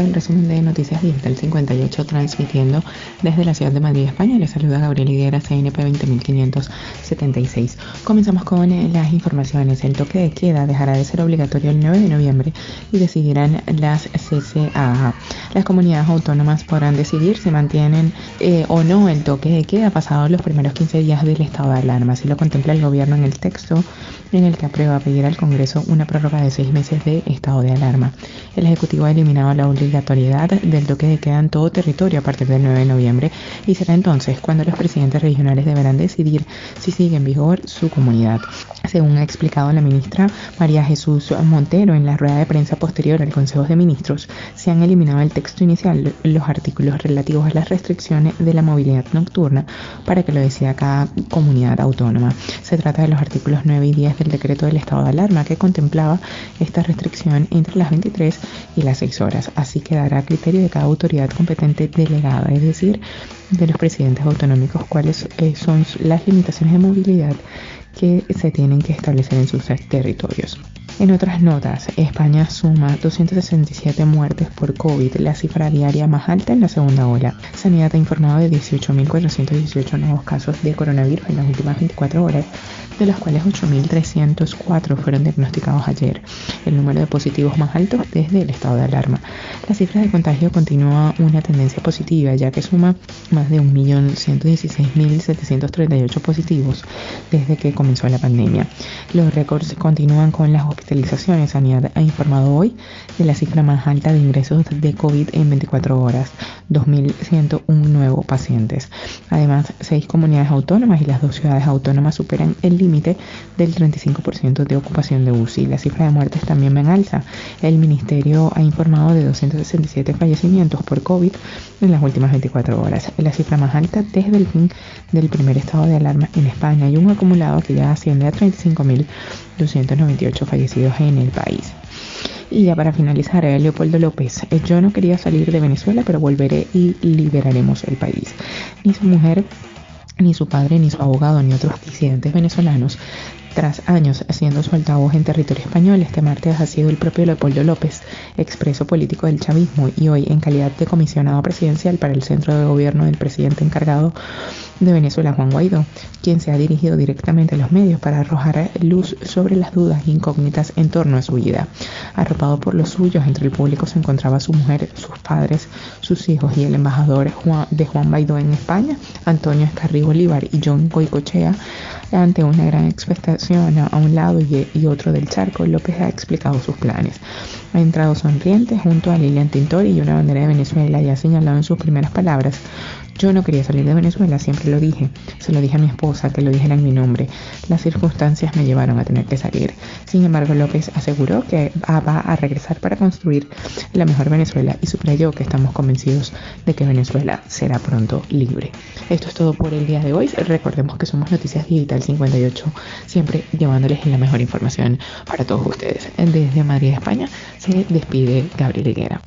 el resumen de Noticias Digital 58 transmitiendo desde la ciudad de Madrid, España. Les saluda Gabriel Higuera, CNP 20576. Comenzamos con eh, las informaciones. El toque de queda dejará de ser obligatorio el 9 de noviembre y decidirán las CCA. Las comunidades autónomas podrán decidir si mantienen eh, o no el toque de queda pasado los primeros 15 días del estado de alarma. Así lo contempla el gobierno en el texto en el que aprueba pedir al Congreso una prórroga de seis meses de estado de alarma. El Ejecutivo ha eliminado la obligatoriedad del toque de queda en todo territorio a partir del 9 de noviembre y será entonces cuando los presidentes regionales deberán decidir si sigue en vigor su comunidad. Según ha explicado la ministra María Jesús Montero en la rueda de prensa posterior al Consejo de Ministros, se han eliminado del texto inicial los artículos relativos a las restricciones de la movilidad nocturna para que lo decida cada comunidad autónoma. Se trata de los artículos 9 y 10 del decreto del estado de alarma que contemplaba esta restricción entre las 23 y las 6 horas. Así quedará a criterio de cada autoridad competente delegada, es decir, de los presidentes autonómicos, cuáles eh, son las limitaciones de movilidad que se tienen que establecer en sus territorios. En otras notas, España suma 267 muertes por COVID, la cifra diaria más alta en la segunda ola. Sanidad ha informado de 18.418 nuevos casos de coronavirus en las últimas 24 horas, de los cuales 8.304 fueron diagnosticados ayer, el número de positivos más alto desde el estado de alarma. La cifra de contagio continúa una tendencia positiva, ya que suma más de 1.116.738 positivos desde que comenzó la pandemia. Los récords continúan con las hospitalizaciones. Sanidad ha informado hoy de la cifra más alta de ingresos de COVID en 24 horas, 2.101 nuevos pacientes. Además, seis comunidades autónomas y las dos ciudades autónomas superan el límite del 35% de ocupación de UCI. La cifra de muertes también va en alza. El ministerio ha informado de 267 fallecimientos por COVID en las últimas 24 horas, la cifra más alta desde el fin del primer estado de alarma en España y un acumulado que ya asciende a 35.298 fallecidos en el país. Y ya para finalizar, eh, Leopoldo López, eh, yo no quería salir de Venezuela, pero volveré y liberaremos el país. Ni su mujer ni su padre, ni su abogado, ni otros disidentes venezolanos tras años siendo su altavoz en territorio español, este martes ha sido el propio Leopoldo López, expreso político del chavismo y hoy en calidad de comisionado presidencial para el centro de gobierno del presidente encargado de Venezuela, Juan Guaidó, quien se ha dirigido directamente a los medios para arrojar luz sobre las dudas incógnitas en torno a su vida. Arropado por los suyos, entre el público se encontraba su mujer, sus padres, sus hijos y el embajador de Juan Guaidó en España, Antonio Escarri Bolívar y John Goicochea, ante una gran a un lado y otro del charco, López ha explicado sus planes. Ha entrado sonriente junto a Lilian Tintori y una bandera de Venezuela y ha señalado en sus primeras palabras yo no quería salir de Venezuela, siempre lo dije. Se lo dije a mi esposa, que lo dijera en mi nombre. Las circunstancias me llevaron a tener que salir. Sin embargo, López aseguró que va a regresar para construir la mejor Venezuela y subrayó que estamos convencidos de que Venezuela será pronto libre. Esto es todo por el día de hoy. Recordemos que somos Noticias Digital 58, siempre llevándoles la mejor información para todos ustedes. Desde Madrid, España, se despide Gabriel Higuera.